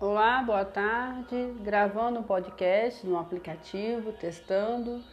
Olá, boa tarde. Gravando um podcast no aplicativo, testando.